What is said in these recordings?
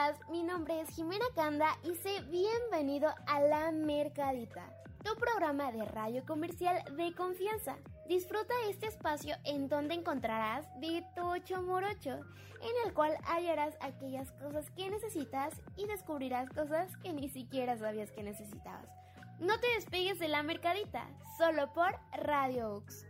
estás? Mi nombre es Jimena Canda y sé bienvenido a La Mercadita, tu programa de radio comercial de confianza. Disfruta este espacio en donde encontrarás de tocho morocho, en el cual hallarás aquellas cosas que necesitas y descubrirás cosas que ni siquiera sabías que necesitabas. No te despegues de La Mercadita, solo por Radio Ux.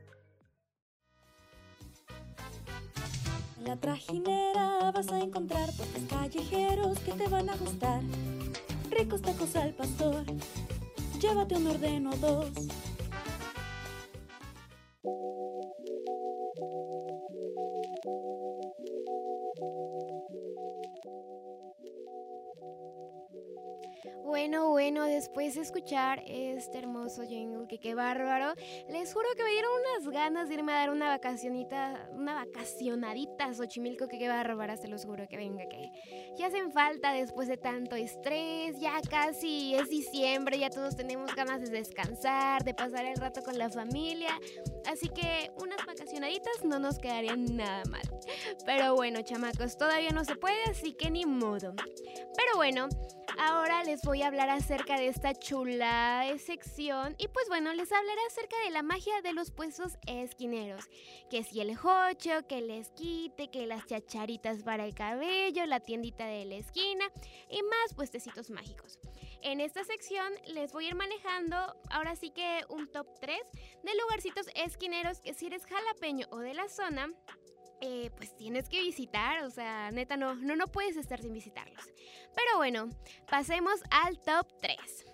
La trajinera vas a encontrar puestos callejeros que te van a gustar. Ricos tacos al pastor, llévate un orden o dos. Bueno, bueno, después de escuchar este hermoso jingle, que qué bárbaro, les juro que me dieron unas ganas de irme a dar una vacacionita, una vacacionadita a Xochimilco, que qué bárbara, se los juro que venga, que ya hacen falta después de tanto estrés, ya casi es diciembre, ya todos tenemos ganas de descansar, de pasar el rato con la familia, así que unas vacacionaditas no nos quedarían nada mal. Pero bueno, chamacos, todavía no se puede, así que ni modo. Pero bueno, ahora les voy a hablar acerca de esta chula sección y pues bueno, les hablaré acerca de la magia de los puestos esquineros. Que si el jocho, que el esquite, que las chacharitas para el cabello, la tiendita de la esquina y más puestecitos mágicos. En esta sección les voy a ir manejando ahora sí que un top 3 de lugarcitos esquineros que si eres jalapeño o de la zona, eh, pues tienes que visitar, o sea, neta, no, no, no puedes estar sin visitarlos. Pero bueno, pasemos al top 3.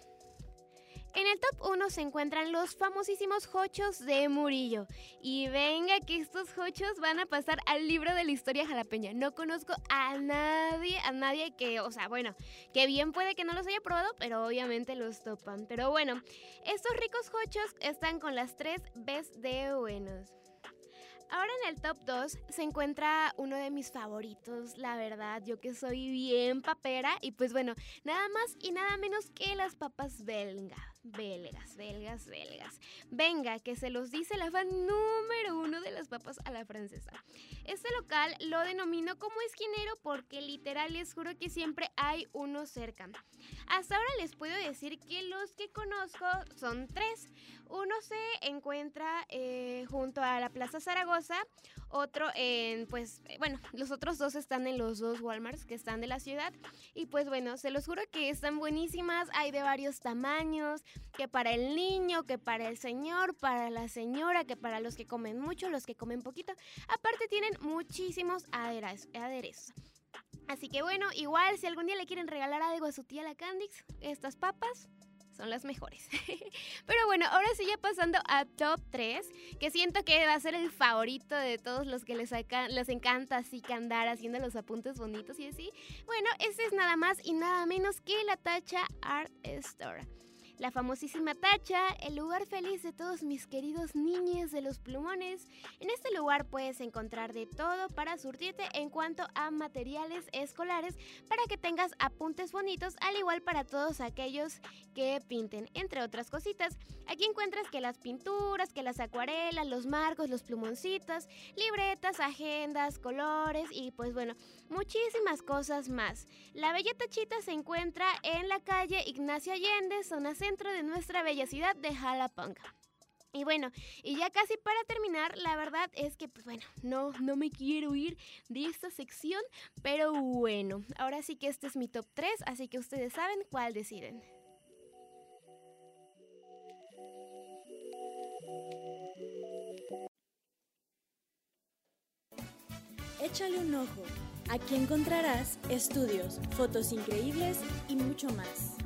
En el top 1 se encuentran los famosísimos hochos de Murillo. Y venga que estos hochos van a pasar al libro de la historia jalapeña. No conozco a nadie, a nadie que, o sea, bueno, que bien puede que no los haya probado, pero obviamente los topan. Pero bueno, estos ricos hochos están con las 3 Bs de buenos. Ahora en el top 2 se encuentra uno de mis favoritos, la verdad, yo que soy bien papera y pues bueno, nada más y nada menos que las papas belga. Belgas, belgas, belgas. Venga, que se los dice la fan número uno de las papas a la francesa. Este local lo denomino como esquinero porque literal les juro que siempre hay uno cerca. Hasta ahora les puedo decir que los que conozco son tres. Uno se encuentra eh, junto a la Plaza Zaragoza, otro en, pues, bueno, los otros dos están en los dos Walmarts que están de la ciudad. Y pues bueno, se los juro que están buenísimas, hay de varios tamaños, que para el niño, que para el señor, para la señora, que para los que comen mucho, los que comen poquito. Aparte tienen muchísimos aderezos. Así que bueno, igual si algún día le quieren regalar algo a su tía la Candix, estas papas son las mejores. Pero bueno, ahora sí ya pasando a top 3, que siento que va a ser el favorito de todos los que les, les encanta así que andar haciendo los apuntes bonitos y así. Bueno, este es nada más y nada menos que la Tacha Art Store la famosísima Tacha, el lugar feliz de todos mis queridos niños de los plumones. En este lugar puedes encontrar de todo para surtirte en cuanto a materiales escolares para que tengas apuntes bonitos, al igual para todos aquellos que pinten, entre otras cositas. Aquí encuentras que las pinturas, que las acuarelas, los marcos, los plumoncitos, libretas, agendas, colores y pues bueno, muchísimas cosas más. La Bella Tachita se encuentra en la calle Ignacio Allende, zona centro de nuestra bella ciudad de Jalapanga. Y bueno, y ya casi para terminar, la verdad es que, pues bueno, no, no me quiero ir de esta sección, pero bueno, ahora sí que este es mi top 3, así que ustedes saben cuál deciden. Échale un ojo. Aquí encontrarás estudios, fotos increíbles y mucho más.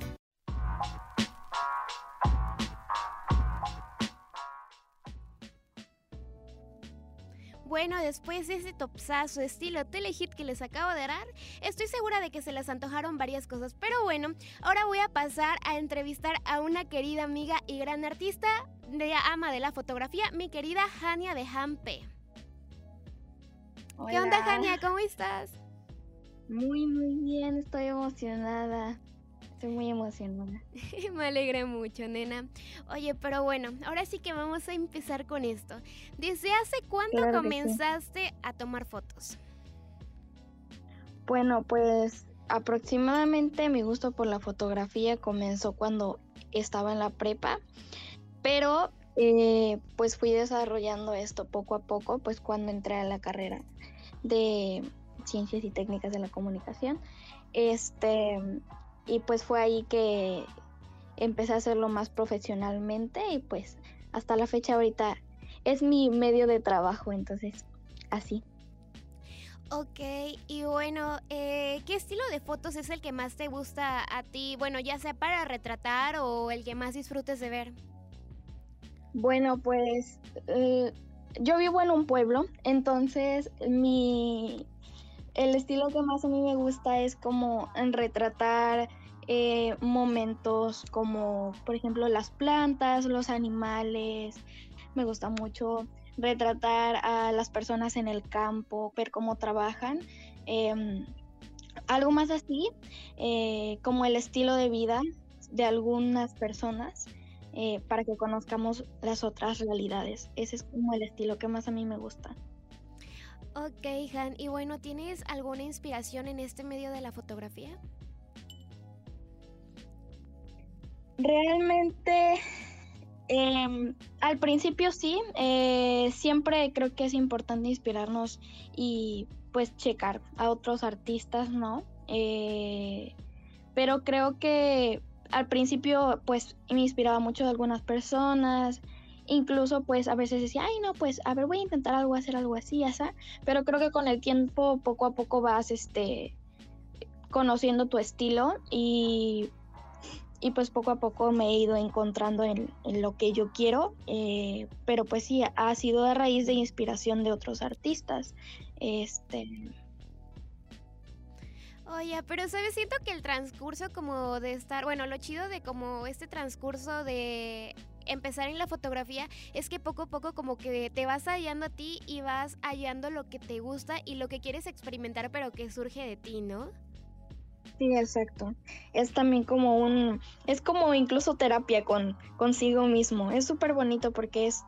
Bueno, después de ese topsazo estilo telehit que les acabo de dar, estoy segura de que se les antojaron varias cosas. Pero bueno, ahora voy a pasar a entrevistar a una querida amiga y gran artista de ama de la fotografía, mi querida Jania de Hampe. ¿Qué onda, Jania? ¿Cómo estás? Muy, muy bien, estoy emocionada. Estoy muy emocionada. Me alegré mucho, nena. Oye, pero bueno, ahora sí que vamos a empezar con esto. ¿Desde hace cuánto comenzaste a tomar fotos? Bueno, pues aproximadamente mi gusto por la fotografía comenzó cuando estaba en la prepa, pero eh, pues fui desarrollando esto poco a poco, pues cuando entré a la carrera de ciencias y técnicas de la comunicación. Este, y pues fue ahí que empecé a hacerlo más profesionalmente y pues hasta la fecha ahorita es mi medio de trabajo, entonces así. Ok, y bueno, eh, ¿qué estilo de fotos es el que más te gusta a ti? Bueno, ya sea para retratar o el que más disfrutes de ver. Bueno, pues eh, yo vivo en un pueblo, entonces mi el estilo que más a mí me gusta es como retratar eh, momentos como, por ejemplo, las plantas, los animales. Me gusta mucho retratar a las personas en el campo, ver cómo trabajan. Em, algo más así, eh, como el estilo de vida de algunas personas, eh, para que conozcamos las otras realidades. Ese es como el estilo que más a mí me gusta. Ok, Han, y bueno, ¿tienes alguna inspiración en este medio de la fotografía? Realmente Em, al principio sí, eh, siempre creo que es importante inspirarnos y pues checar a otros artistas, ¿no? Eh, pero creo que al principio pues me inspiraba mucho de algunas personas, incluso pues a veces decía, ay no, pues a ver voy a intentar algo, hacer algo así, así, pero creo que con el tiempo poco a poco vas este conociendo tu estilo y y pues poco a poco me he ido encontrando en, lo que yo quiero, eh, pero pues sí, ha sido a raíz de inspiración de otros artistas. Este... Oye, pero sabes, siento que el transcurso como de estar, bueno, lo chido de como este transcurso de empezar en la fotografía es que poco a poco como que te vas hallando a ti y vas hallando lo que te gusta y lo que quieres experimentar pero que surge de ti, ¿no? Sí, exacto. Es también como un, es como incluso terapia con consigo mismo. Es súper bonito porque es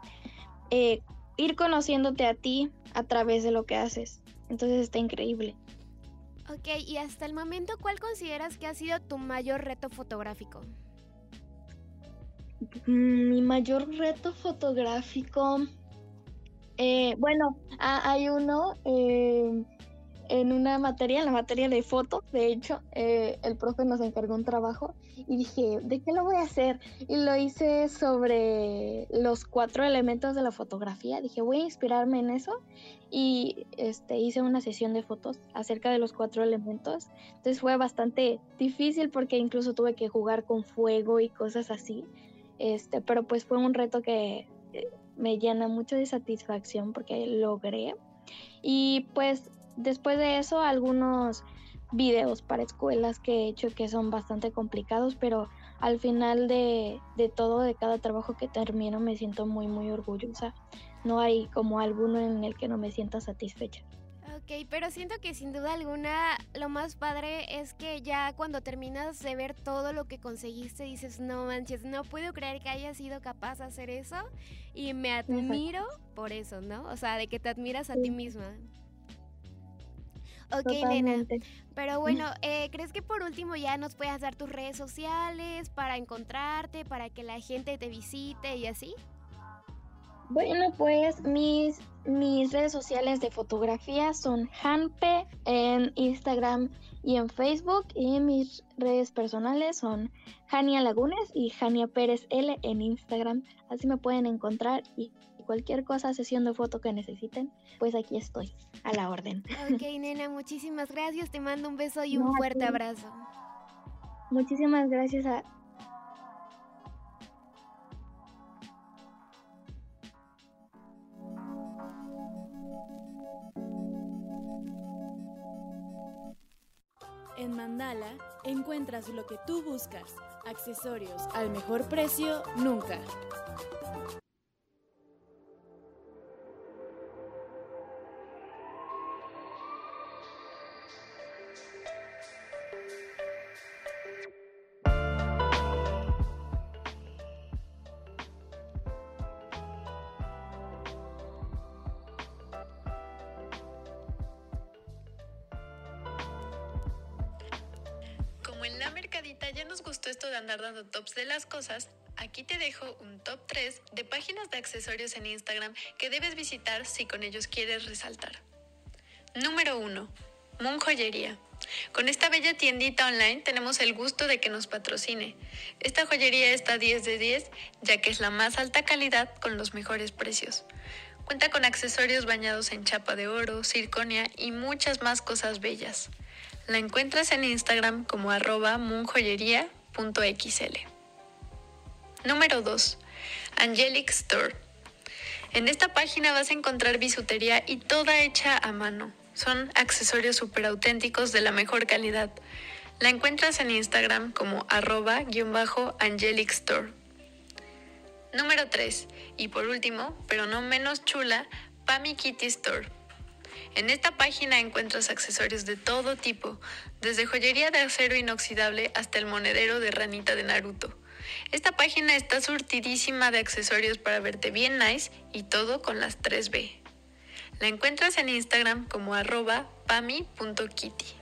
eh, ir conociéndote a ti a través de lo que haces. Entonces está increíble. Ok, y hasta el momento, ¿cuál consideras que ha sido tu mayor reto fotográfico? Mm, mi mayor reto fotográfico, eh, bueno, hay uno eh, en una materia, en la materia de foto, de hecho, eh, el profe nos encargó un trabajo y dije, ¿de qué lo voy a hacer? Y lo hice sobre los cuatro elementos de la fotografía. Dije, voy a inspirarme en eso y este, hice una sesión de fotos acerca de los cuatro elementos. Entonces fue bastante difícil porque incluso tuve que jugar con fuego y cosas así. Este, pero pues fue un reto que eh, me llena mucho de satisfacción porque logré. Y pues después de eso, algunos videos para escuelas que he hecho que son bastante complicados, pero al final de, todo, de cada trabajo que termino, me siento muy, muy orgullosa. No hay como alguno en el que no me sienta satisfecha. Ok, pero siento que sin duda alguna lo más padre es que ya cuando terminas de ver todo lo que conseguiste dices, no manches, no puedo creer que hayas sido capaz de hacer eso y me admiro por eso, ¿no? O sea, de que te admiras a ti misma. Ok, nena. Pero bueno, eh, ¿crees que por último ya nos puedas dar tus redes sociales para encontrarte, para que la gente te visite y así? Bueno, pues mis, mis redes sociales de fotografía son Hanpe en Instagram y en Facebook y mis redes personales son Jania Lagunes y Jania Pérez L en Instagram. Así me pueden encontrar y cualquier cosa, sesión de foto que necesiten, pues aquí estoy, a la orden. Ok, nena, muchísimas gracias. Te mando un beso y un fuerte abrazo. Muchísimas gracias a... En Mandala encuentras lo que tú buscas, accesorios al mejor precio nunca. Cosas, aquí te dejo un top 3 de páginas de accesorios en Instagram que debes visitar si con ellos quieres resaltar. Número 1. Moon Joyería. Con esta bella tiendita online tenemos el gusto de que nos patrocine. Esta joyería está 10 de 10 ya que es la más alta calidad con los mejores precios. Cuenta con accesorios bañados en chapa de oro, circonia y muchas más cosas bellas. La encuentras en Instagram como arroba. Número 2. Angelic Store. En esta página vas a encontrar bisutería y toda hecha a mano. Son accesorios súper auténticos de la mejor calidad. La encuentras en Instagram como arroba-angelic store. Número 3. Y por último, pero no menos chula, Pami Kitty Store. En esta página encuentras accesorios de todo tipo, desde joyería de acero inoxidable hasta el monedero de ranita de Naruto. Esta página está surtidísima de accesorios para verte bien nice y todo con las 3B. La encuentras en Instagram como arroba pami.kitty.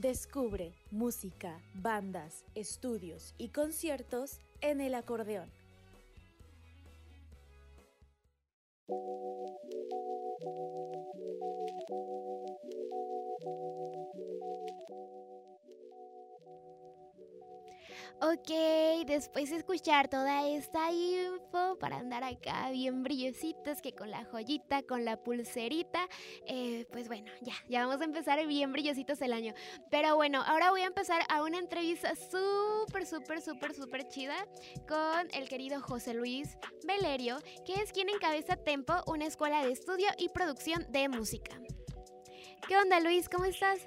Descubre música, bandas, estudios y conciertos en el acordeón. Ok, después de escuchar toda esta info para andar acá bien brillositos, que con la joyita, con la pulserita, eh, pues bueno, ya, ya vamos a empezar bien brillositos el año. Pero bueno, ahora voy a empezar a una entrevista súper, súper, súper, súper chida con el querido José Luis Valerio, que es quien encabeza Tempo, una escuela de estudio y producción de música. ¿Qué onda Luis? ¿Cómo estás?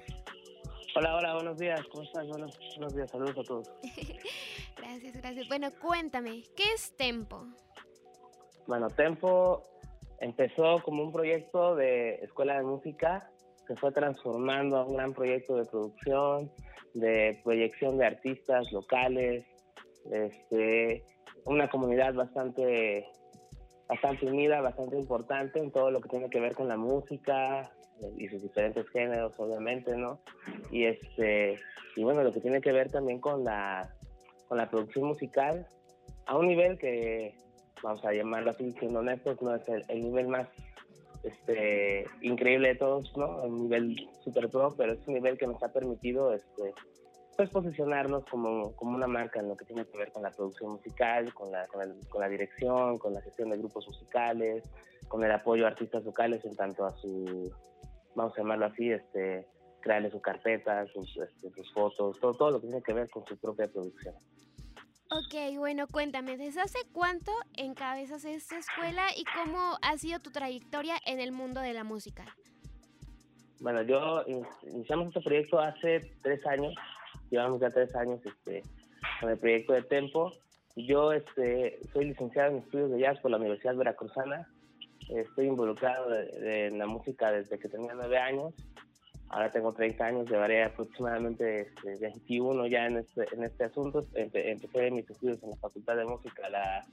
Hola, hola, buenos días. ¿Cómo estás? Buenos, días, saludos a todos. gracias, gracias. Bueno, cuéntame, ¿qué es Tempo? Bueno, Tempo empezó como un proyecto de escuela de música se fue transformando a un gran proyecto de producción, de proyección de artistas locales, este, una comunidad bastante, bastante unida, bastante importante en todo lo que tiene que ver con la música, y sus diferentes géneros, obviamente, ¿no? Y este y bueno, lo que tiene que ver también con la con la producción musical a un nivel que vamos a llamarlo así, siendo honestos, no es el, nivel más este increíble de todos, ¿no? Un nivel super pro, pero es un nivel que nos ha permitido este pues posicionarnos como, como una marca en lo que tiene que ver con la producción musical, con la, con, con la dirección, con la gestión de grupos musicales, con el apoyo a artistas locales en tanto a su vamos a llamarlo así, este, crearle su carpeta, sus, este, sus fotos, todo, todo lo que tiene que ver con su propia producción. Ok, bueno, cuéntame, ¿desde hace cuánto encabezas esta escuela y cómo ha sido tu trayectoria en el mundo de la música? Bueno, yo iniciamos este proyecto hace tres años, llevamos ya tres años este, con el proyecto de Tempo. Yo este, soy licenciado en estudios de jazz por la Universidad Veracruzana, Estoy involucrado en la música desde que tenía nueve años. Ahora tengo 30 años, llevaré aproximadamente 21 este, ya en este, en este asunto. empecé mis estudios en la Facultad de Música a la,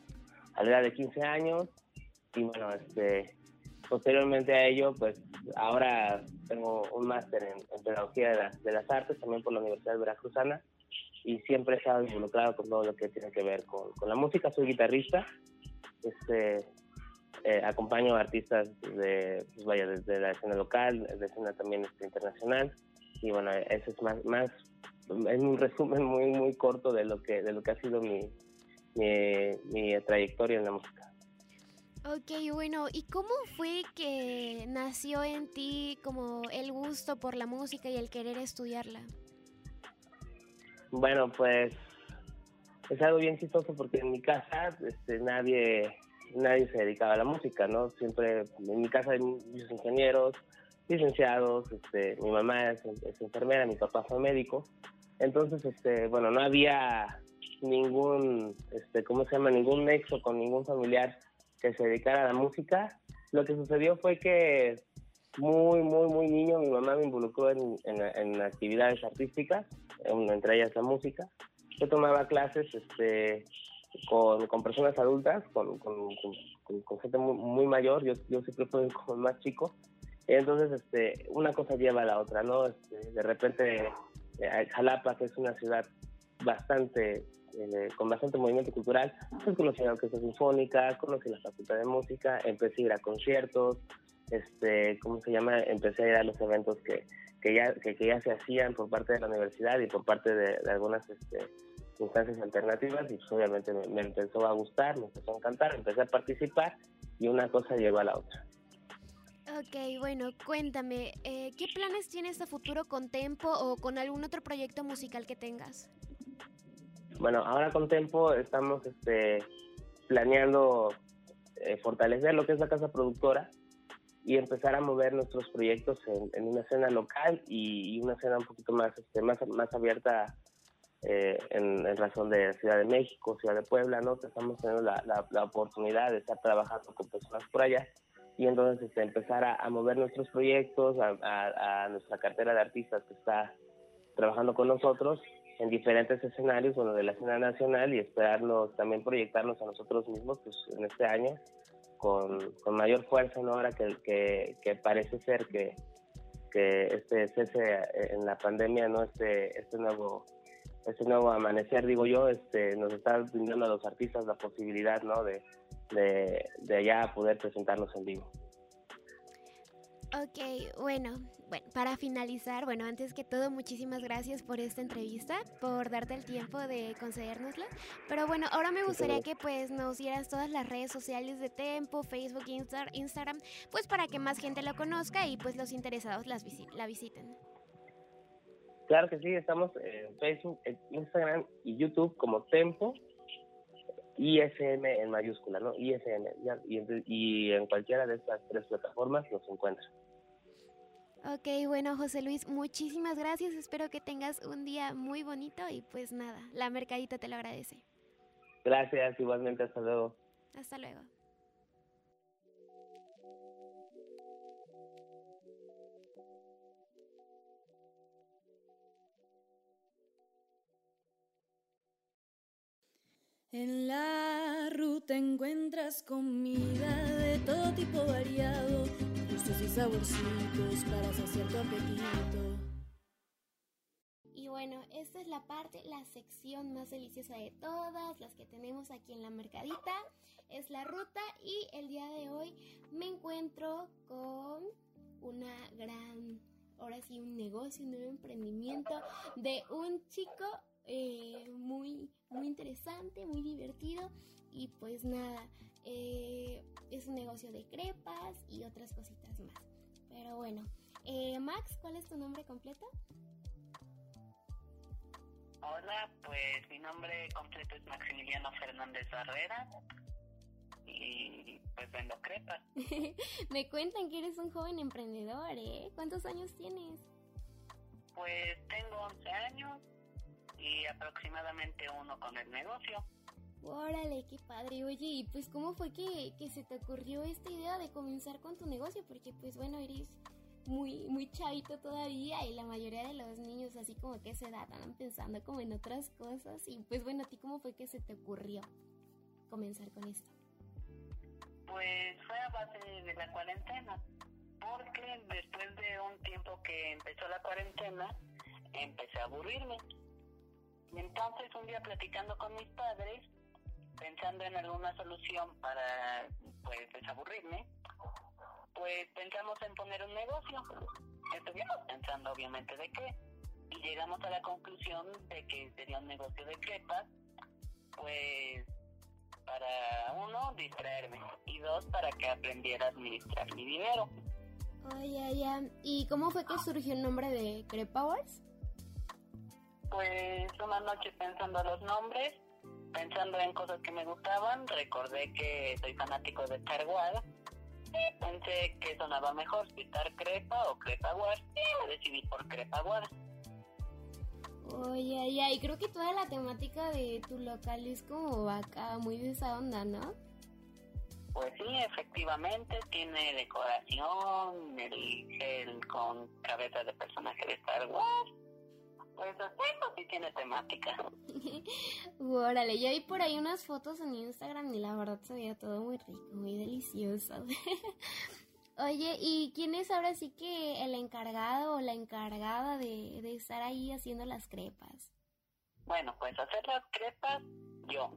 a la edad de 15 años. Y bueno, este, posteriormente a ello, pues ahora tengo un máster en, Pedagogía de, las Artes, también por la Universidad Veracruzana, y siempre he estado involucrado con todo lo que tiene que ver con, la música. Soy guitarrista, este, eh, acompaño a artistas de, pues vaya, desde la escena local, de escena también este, internacional, y bueno, eso es más, más, es un resumen muy, muy corto de lo que, de lo que ha sido mi, mi, mi trayectoria en la música. Ok, bueno, ¿y cómo fue que nació en ti como el gusto por la música y el querer estudiarla? Bueno, pues es algo bien chistoso porque en mi casa este, nadie nadie se dedicaba a la música, ¿no? Siempre en mi casa hay muchos ingenieros, licenciados, este, mi mamá es, es, enfermera, mi papá fue médico, entonces, este, bueno, no había ningún, este, ¿cómo se llama? Ningún nexo con ningún familiar que se dedicara a la música. Lo que sucedió fue que muy, muy, muy niño mi mamá me involucró en, en, actividades artísticas, entre ellas la música. Yo tomaba clases este, con, con personas adultas, con, con, con gente muy, muy, mayor, yo, yo siempre fui como más chico. Entonces, este, una cosa lleva a la otra, ¿no? Este, de repente, eh, Jalapa, que es una ciudad bastante eh, con bastante movimiento cultural, pues conocí la orquesta sinfónica, conocí la facultad de música, empecé a ir a conciertos, este, ¿cómo se llama? Empecé a ir a los eventos que, que ya, que, ya se hacían por parte de la universidad y por parte de, algunas este, instancias alternativas y pues obviamente me, empezó a gustar, me empezó a encantar, empecé a participar y una cosa llevó a la otra. Ok, bueno, cuéntame, eh, ¿qué planes tienes a futuro con Tempo o con algún otro proyecto musical que tengas? Bueno, ahora con Tempo estamos este, planeando eh, fortalecer lo que es la casa productora y empezar a mover nuestros proyectos en, una escena local y, una escena un poquito más, este, más, más abierta eh, en, razón de Ciudad de México, Ciudad de Puebla, ¿no? estamos teniendo la, la, oportunidad de estar trabajando con personas por allá y entonces este, empezar a, mover nuestros proyectos, a, a, nuestra cartera de artistas que está trabajando con nosotros en diferentes escenarios, bueno, de la escena nacional y esperarnos también proyectarnos a nosotros mismos pues, en este año con, con mayor fuerza, ¿no? Ahora que, que, que parece ser que, que este cese en la pandemia, ¿no? Este, este nuevo este nuevo amanecer, digo yo, este, nos está brindando a los artistas la posibilidad, ¿no? De, de, de ya poder presentarnos en vivo. Ok, bueno, bueno, para finalizar, bueno, antes que todo, muchísimas gracias por esta entrevista, por darte el tiempo de concedérnosla. Pero bueno, ahora me gustaría que pues nos dieras todas las redes sociales de Tempo, Facebook, Instagram, pues para que más gente lo conozca y pues los interesados las la visiten. Claro que sí, estamos en Facebook, Instagram y YouTube como Tempo ISM en mayúscula, ¿no? ISM. Y, en cualquiera de estas tres plataformas nos encuentra. Ok, bueno, José Luis, muchísimas gracias. Espero que tengas un día muy bonito y pues nada, la mercadita te lo agradece. Gracias, igualmente, hasta luego. Hasta luego. En la ruta encuentras comida de todo tipo variado, dulces y saborcitos para saciar tu apetito. Y bueno, esta es la parte, la sección más deliciosa de todas las que tenemos aquí en la mercadita. Es la ruta y el día de hoy me encuentro con una gran, ahora sí, un negocio, un nuevo emprendimiento de un chico eh, muy, muy interesante, muy divertido y pues nada, eh, es un negocio de crepas y otras cositas más. Pero bueno, eh, Max, ¿cuál es tu nombre completo? Hola, pues mi nombre completo es Maximiliano Fernández Barrera y pues vendo crepas. Me cuentan que eres un joven emprendedor, ¿eh? ¿Cuántos años tienes? Pues tengo 11 años y aproximadamente uno con el negocio. Órale, qué padre. Oye, y pues cómo fue que, que se te ocurrió esta idea de comenzar con tu negocio? Porque pues bueno, eres muy, muy chavito todavía y la mayoría de los niños así como que se edad andan pensando como en otras cosas. Y pues bueno, ¿a ti cómo fue que se te ocurrió comenzar con esto? Pues fue a base de la cuarentena, porque después de un tiempo que empezó la cuarentena, empecé a aburrirme. Entonces un día platicando con mis padres, pensando en alguna solución para pues desaburrirme, pues pensamos en poner un negocio. Estuvimos pensando obviamente de qué. Y llegamos a la conclusión de que sería un negocio de crepas, pues para uno distraerme y dos para que aprendiera a administrar mi dinero. Oye, ya. ¿Y cómo fue que surgió el nombre de Crepa Wars? Pues una noche pensando los nombres, pensando en cosas que me gustaban, recordé que soy fanático de Star Wars y pensé que sonaba mejor citar Crepa o Crepa Wars y me decidí por Crepa Wars. Oye, ya, y creo que toda la temática de tu local es como vaca, muy de esa onda, ¿no? Pues sí, efectivamente, tiene decoración, el gel con cabeza de personaje de Star Wars. Pues pues sí tiene temática. Órale, yo vi por ahí unas fotos en Instagram y la verdad se veía todo muy rico, muy delicioso. Oye, ¿y quién es ahora sí que el encargado o la encargada de, de estar ahí haciendo las crepas? Bueno, pues hacer las crepas, yo.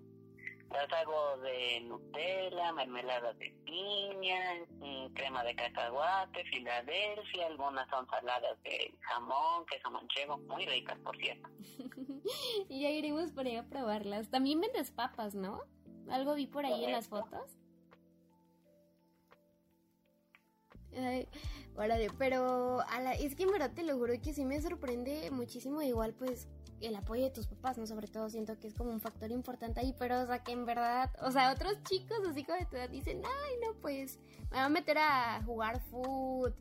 Las hago de Nutella, mermelada de piña, mm, crema de cacahuate, Filadelfia, algunas son saladas de jamón, queso manchego, muy ricas, por cierto. y ya iremos por ahí a probarlas. También vendes papas, ¿no? Algo vi por ahí en las fotos. Ay, órale, pero a la, es que en verdad te lo juro que sí me sorprende muchísimo igual pues el apoyo de tus papás, ¿no? Sobre todo siento que es como un factor importante ahí, pero o sea que en verdad, o sea, otros chicos así como de tu edad dicen, ay no, pues me voy a meter a jugar foot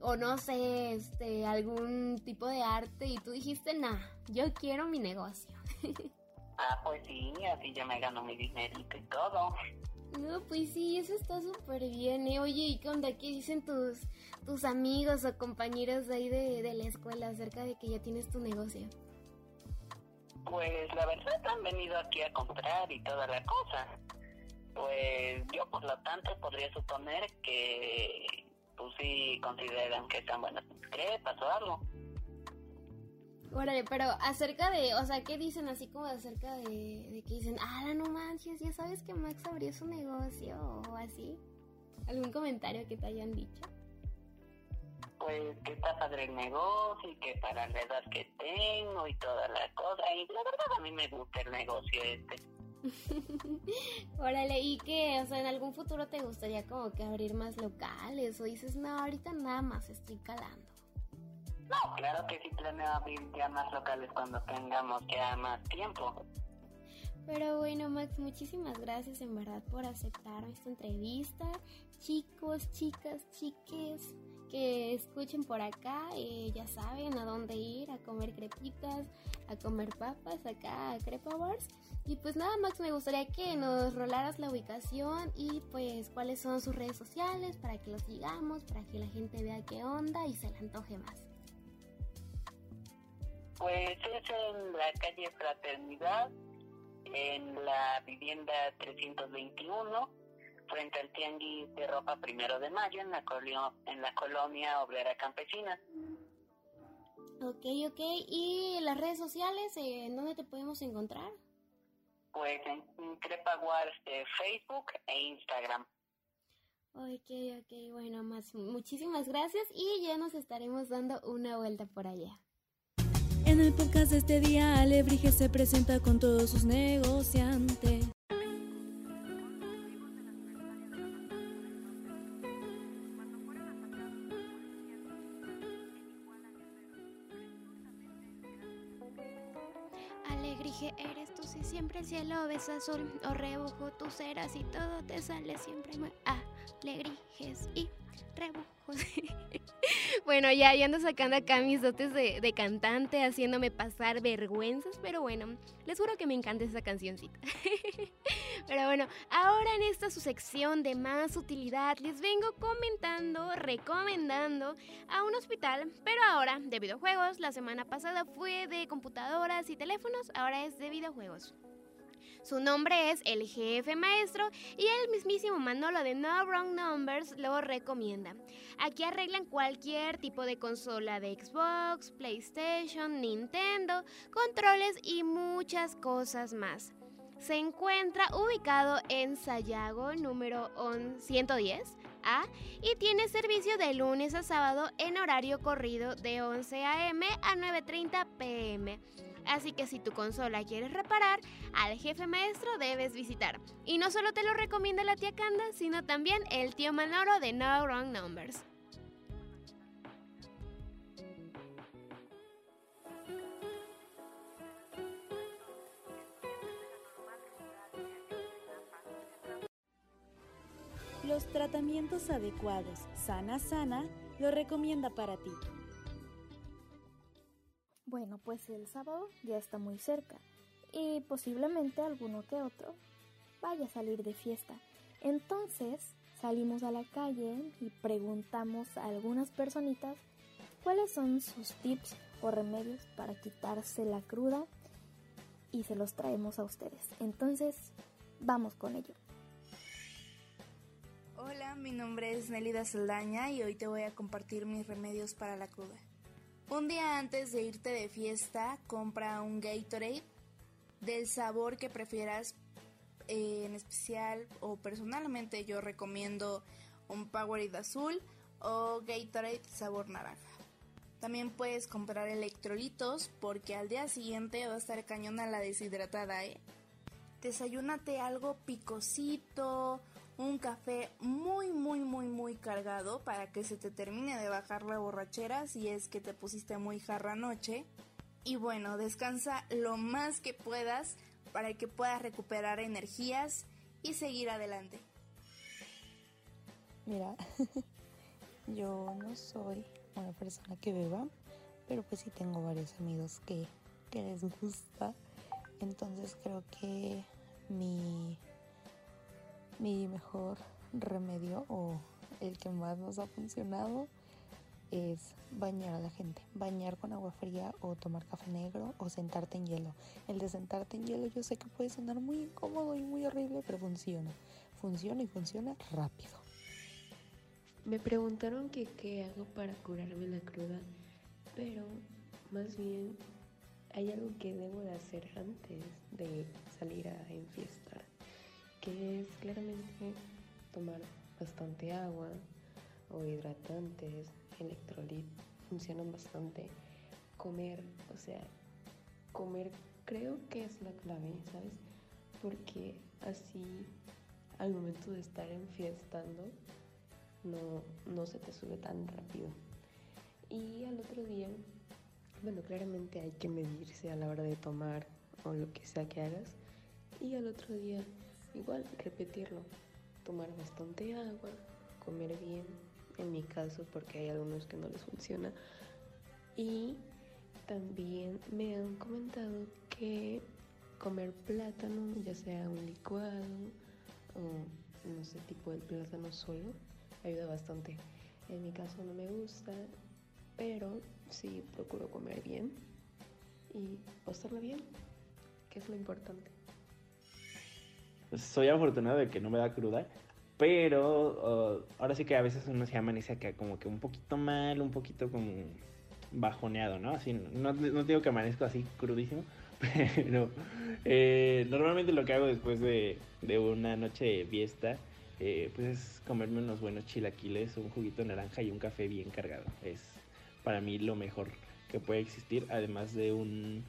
o no sé, este, algún tipo de arte y tú dijiste, nah, yo quiero mi negocio. ah, pues sí, así ya me gano mi dinerito y todo. No, pues sí, eso está súper bien, ¿eh? Oye, ¿y qué onda? ¿Qué dicen tus, tus amigos o compañeros de ahí de, de la escuela acerca de que ya tienes tu negocio? Pues la verdad han venido aquí a comprar y toda la cosa. Pues yo por lo tanto podría suponer que pues sí consideran que están buenas crepas o algo. Órale, pero acerca de, o sea, ¿qué dicen así como acerca de, de que dicen, ah, no manches, ya sabes que Max abrió su negocio o así? ¿Algún comentario que te hayan dicho? Pues que está padre el negocio y que para la edad que tengo y toda la cosa. Y la verdad a mí me gusta el negocio este. Órale, ¿y qué? O sea, ¿en algún futuro te gustaría como que abrir más locales? O dices, no, ahorita nada más estoy calando. No, claro que sí planeo abrir ya más locales cuando tengamos ya más tiempo. Pero bueno, Max, muchísimas gracias en verdad por aceptar esta entrevista. Chicos, chicas, chiques que escuchen por acá, eh, ya saben a dónde ir, a comer crepitas, a comer papas acá a Crepa Wars. Y pues nada, Max, me gustaría que nos rolaras la ubicación y pues cuáles son sus redes sociales para que los sigamos, para que la gente vea qué onda y se le antoje más. Pues es en la calle Fraternidad, en la vivienda 321, frente al tianguis de ropa primero de mayo, en la, en la colonia obrera campesina. Ok, ok. ¿Y las redes sociales, en dónde te podemos encontrar? Pues en Crepaguar de Facebook e Instagram. Ok, ok, bueno, más muchísimas gracias y ya nos estaremos dando una vuelta por allá. En el podcast de este día, Alebrije se presenta con todos sus negociantes. Alegrije, eres tú si siempre el cielo ves azul o rebujo tus eras y todo te sale siempre muy alegrijes y bueno, ya, ya ando sacando acá mis dotes de, de, cantante, haciéndome pasar vergüenzas, pero bueno, les juro que me encanta esa cancioncita. pero bueno, ahora en esta su sección de más utilidad, les vengo comentando, recomendando a un hospital, pero ahora de videojuegos. La semana pasada fue de computadoras y teléfonos, ahora es de videojuegos. Su nombre es el jefe maestro y el mismísimo Manolo de No Wrong Numbers lo recomienda. Aquí arreglan cualquier tipo de consola de Xbox, PlayStation, Nintendo, controles y muchas cosas más. Se encuentra ubicado en Sayago número 110 A y tiene servicio de lunes a sábado en horario corrido de 11 a.m. a 9.30 p.m. Así que si tu consola quieres reparar, al jefe maestro debes visitar. Y no solo te lo recomienda la tía Canda, sino también el tío Manoro de No Wrong Numbers. Los tratamientos adecuados, sana sana, lo recomienda para ti. Bueno, pues el sábado ya está muy cerca y posiblemente alguno que otro vaya a salir de fiesta. Entonces salimos a la calle y preguntamos a algunas personitas cuáles son sus tips o remedios para quitarse la cruda y se los traemos a ustedes. Entonces, vamos con ello. Hola, mi nombre es Nelida Saldaña y hoy te voy a compartir mis remedios para la cruda. Un día antes de irte de fiesta, compra un Gatorade del sabor que prefieras. eh, en especial o personalmente yo recomiendo un Powerade azul o Gatorade sabor naranja. También puedes comprar electrolitos porque al día siguiente va a estar cañona la deshidratada, ¿eh? Desayúnate algo picosito, un café muy muy muy muy cargado para que se te termine de bajar la borrachera si es que te pusiste muy jarra anoche. Y bueno, descansa lo más que puedas para que puedas recuperar energías y seguir adelante. Mira, yo no soy una persona que beba, pero pues sí tengo varios amigos que, que les gusta. Entonces creo que mi, mi mejor remedio o el que más nos ha funcionado es bañar a la gente, bañar con agua fría o tomar café negro o sentarte en hielo. El de sentarte en hielo yo sé que puede sonar muy incómodo y muy horrible, pero funciona. Funciona y funciona rápido. Me preguntaron que qué hago para curarme la cruda, pero más bien hay algo que debo de hacer antes de salir a enfiestar, que es claramente tomar bastante agua o hidratantes, electrolit, funcionan bastante. Comer, o sea, comer creo que es la clave, ¿sabes? Porque así al momento de estar enfiestando no, no se te sube tan rápido. Y al otro día, bueno, claramente hay que medirse a la hora de tomar o lo que sea que hagas. Y al otro día, igual, repetirlo. Tomar bastante agua, comer bien, en mi caso, porque hay algunos que no les funciona. Y también me han comentado que comer plátano, ya sea un licuado o no sé, tipo el plátano solo, ayuda bastante. En mi caso no me gusta, pero sí procuro comer bien y pasarla bien, que es lo importante. Soy afortunado de que no me da cruda, pero uh, ahora sí que a veces uno se amanece que como que un poquito mal, un poquito como bajoneado, ¿no? Así, no, no digo que amanezco así crudísimo, pero eh, normalmente lo que hago después de, de una noche de fiesta eh, pues es comerme unos buenos chilaquiles, un juguito de naranja y un café bien cargado. Es para mí lo mejor que puede existir, además de un,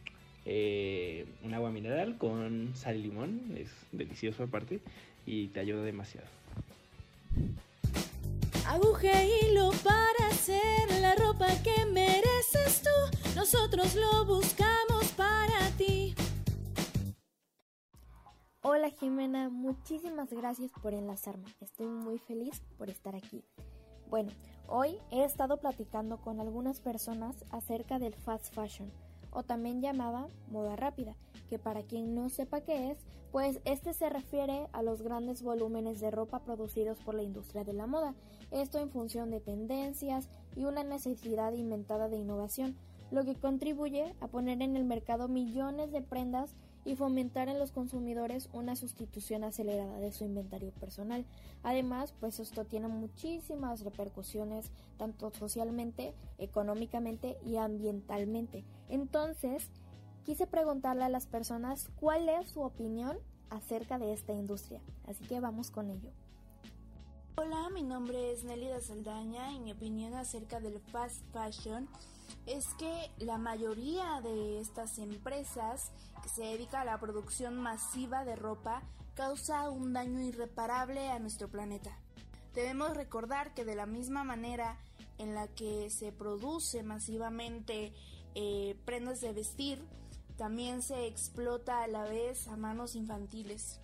eh, un agua mineral con sal y limón, es delicioso aparte y te ayuda demasiado. Aguja y hilo para hacer la ropa que mereces tú, nosotros lo buscamos para ti. Hola Jimena, muchísimas gracias por enlazarme. Estoy muy feliz por estar aquí. Bueno, hoy he estado platicando con algunas personas acerca del fast fashion, o también llamada moda rápida, que para quien no sepa qué es, pues este se refiere a los grandes volúmenes de ropa producidos por la industria de la moda, esto en función de tendencias y una necesidad inventada de innovación, lo que contribuye a poner en el mercado millones de prendas y fomentar en los consumidores una sustitución acelerada de su inventario personal. Además, pues esto tiene muchísimas repercusiones tanto socialmente, económicamente y ambientalmente. Entonces, quise preguntarle a las personas cuál es su opinión acerca de esta industria. Así que vamos con ello. Hola, mi nombre es Nelly Saldaña y mi opinión acerca del fast fashion es que la mayoría de estas empresas que se dedican a la producción masiva de ropa causa un daño irreparable a nuestro planeta. Debemos recordar que de la misma manera en la que se produce masivamente eh, prendas de vestir, también se explota a la vez a manos infantiles.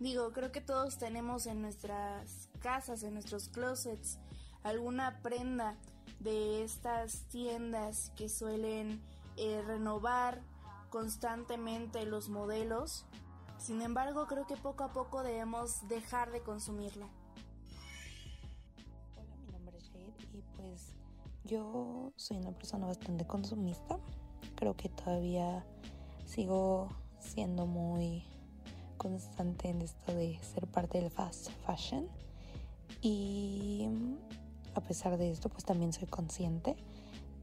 Digo, creo que todos tenemos en nuestras casas, en nuestros closets, alguna prenda de estas tiendas que suelen eh, renovar constantemente los modelos. Sin embargo, creo que poco a poco debemos dejar de consumirla. Hola, mi nombre es Jade y pues yo soy una persona bastante consumista. Creo que todavía sigo siendo muy constante en esto de ser parte del fast fashion y a pesar de esto, pues también soy consciente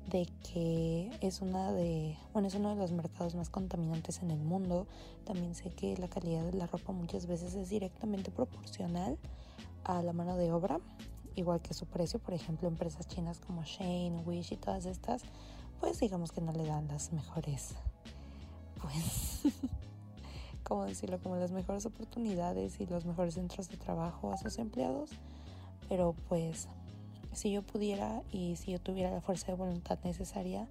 de que es una de, bueno, es uno de los mercados más contaminantes en el mundo. También sé que la calidad de la ropa muchas veces es directamente proporcional a la mano de obra, igual que su precio, por ejemplo, empresas chinas como Shane, Wish y todas estas, pues digamos que no le dan las mejores, pues, ¿cómo decirlo? Como las mejores oportunidades y los mejores centros de trabajo a sus empleados, pero pues si yo pudiera y si yo tuviera la fuerza de voluntad necesaria,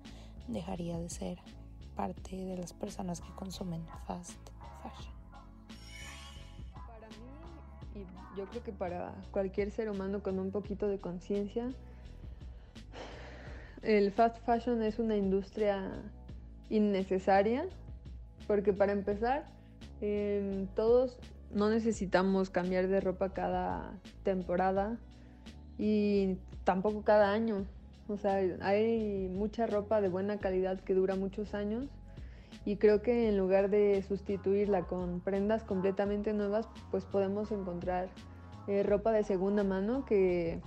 dejaría de ser parte de las personas que consumen fast fashion. Para mí, y yo creo que para cualquier ser humano con un poquito de conciencia, el fast fashion es una industria innecesaria, porque para empezar, em, todos no necesitamos cambiar de ropa cada temporada y tampoco cada año. O sea, hay mucha ropa de buena calidad que dura muchos años y creo que en lugar de sustituirla con prendas completamente nuevas, pues podemos encontrar eh, ropa de segunda mano que,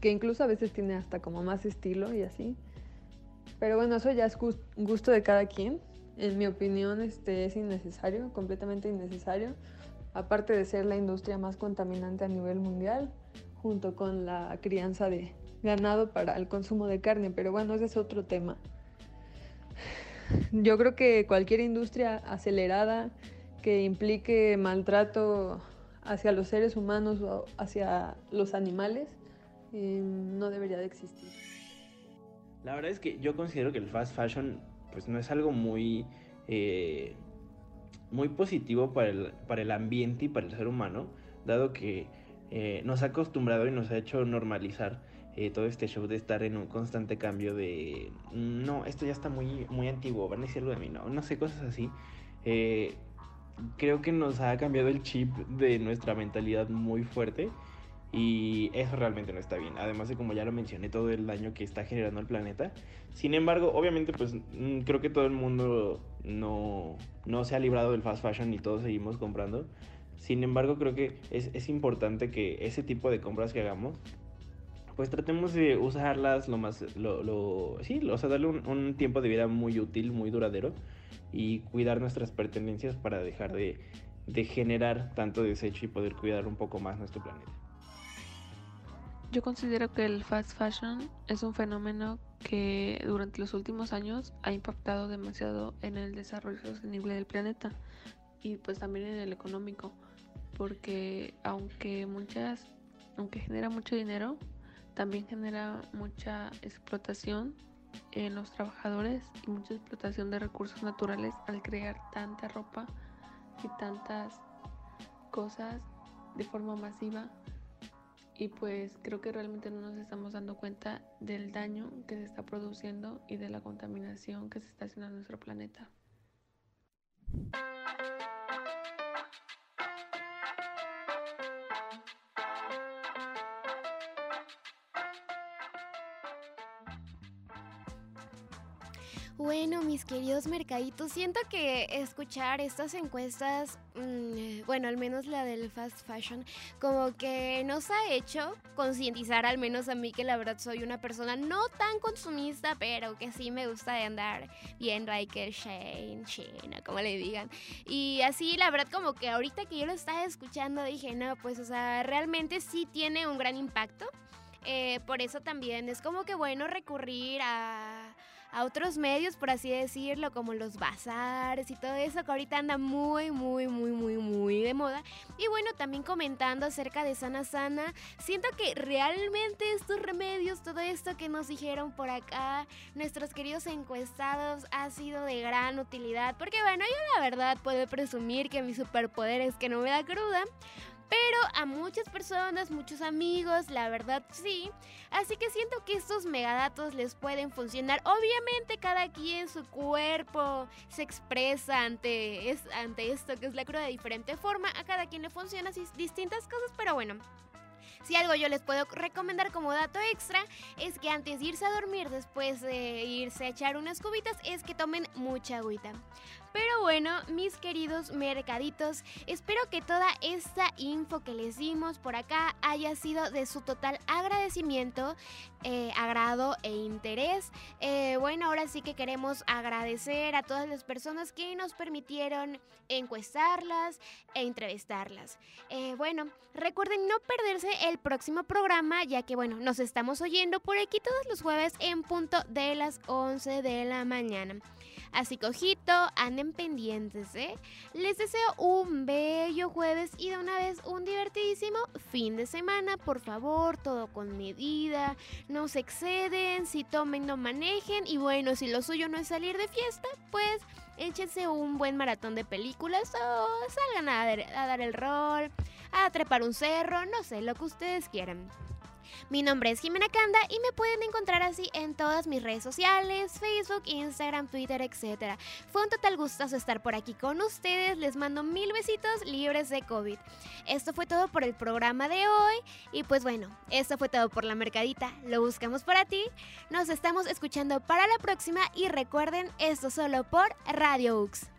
que incluso a veces tiene hasta como más estilo y así. Pero bueno, eso ya es gusto de cada quien. En mi opinión, este es innecesario, completamente innecesario. Aparte de ser la industria más contaminante a nivel mundial, junto con la crianza de ganado para el consumo de carne, pero bueno, ese es otro tema. Yo creo que cualquier industria acelerada que implique maltrato hacia los seres humanos o hacia los animales eh, no debería de existir. La verdad es que yo considero que el fast fashion pues no es algo muy, eh, muy positivo para el, para el ambiente y para el ser humano, dado que eh, nos ha acostumbrado y nos ha hecho normalizar eh, todo este show de estar en un constante cambio de mm, no, esto ya está muy, muy antiguo, van a decir algo de mí, no, no sé, cosas así. Eh, creo que nos ha cambiado el chip de nuestra mentalidad muy fuerte y eso realmente no está bien. Además de como ya lo mencioné, todo el daño que está generando el planeta. Sin embargo, obviamente, pues mm, creo que todo el mundo no, no se ha librado del fast fashion y todos seguimos comprando. Sin embargo, creo que es, importante que ese tipo de compras que hagamos, pues tratemos de usarlas lo más, lo, lo sí, o sea, darle un, tiempo de vida muy útil, muy duradero y cuidar nuestras pertenencias para dejar de, de generar tanto desecho y poder cuidar un poco más nuestro planeta. Yo considero que el fast fashion es un fenómeno que durante los últimos años ha impactado demasiado en el desarrollo sostenible del planeta y pues también en el económico porque aunque muchas, aunque genera mucho dinero, también genera mucha explotación en los trabajadores y mucha explotación de recursos naturales al crear tanta ropa y tantas cosas de forma masiva y pues creo que realmente no nos estamos dando cuenta del daño que se está produciendo y de la contaminación que se está haciendo a nuestro planeta. Queridos mercaditos, siento que escuchar estas encuestas, mm, bueno, al menos la del fast fashion, como que nos ha hecho concientizar, al menos a mí, que la verdad soy una persona no tan consumista, pero que sí me gusta de andar bien like Shane, Shane, como le digan. Y así, la verdad, como que ahorita que yo lo estaba escuchando, dije, no, pues, o sea, realmente sí tiene un gran impacto. Eh, por eso también es como que bueno recurrir a a otros medios, por así decirlo, como los bazares y todo eso que ahorita anda muy, muy, muy, muy, muy de moda. Y bueno, también comentando acerca de Sana Sana, siento que realmente estos remedios, todo esto que nos dijeron por acá, nuestros queridos encuestados, ha sido de gran utilidad. Porque bueno, yo la verdad puedo presumir que mi superpoder es que no me da cruda. Pero a muchas personas, muchos amigos, la verdad sí. Así que siento que estos megadatos les pueden funcionar. Obviamente cada quien su cuerpo se expresa ante, es, ante esto que es la cruda de diferente forma. A cada quien le funcionan distintas cosas, pero bueno. Si algo yo les puedo recomendar como dato extra es que antes de irse a dormir, después de irse a echar unas cubitas, es que tomen mucha agüita. Pero bueno, mis queridos mercaditos, espero que toda esta info que les dimos por acá haya sido de su total agradecimiento, eh, agrado e interés. Eh, bueno, ahora sí que queremos agradecer a todas las personas que nos permitieron encuestarlas e entrevistarlas. Eh, bueno, recuerden no perderse el próximo programa, ya que bueno, nos estamos oyendo por aquí todos los jueves en punto de las 11 de la mañana. Así que ojito, anden pendientes, ¿eh? Les deseo un bello jueves y de una vez un divertidísimo fin de semana. Por favor, todo con medida, no se exceden, si tomen no manejen y bueno, si lo suyo no es salir de fiesta, pues échense un buen maratón de películas o salgan a a dar el rol, a trepar un cerro, no sé, lo que ustedes quieran. Mi nombre es Jimena Canda y me pueden encontrar así en todas mis redes sociales, Facebook, Instagram, Twitter, etc. Fue un total gustazo estar por aquí con ustedes. Les mando mil besitos libres de COVID. Esto fue todo por el programa de hoy. Y pues bueno, esto fue todo por la mercadita. Lo buscamos para ti. Nos estamos escuchando para la próxima y recuerden, esto solo por Radio Ux.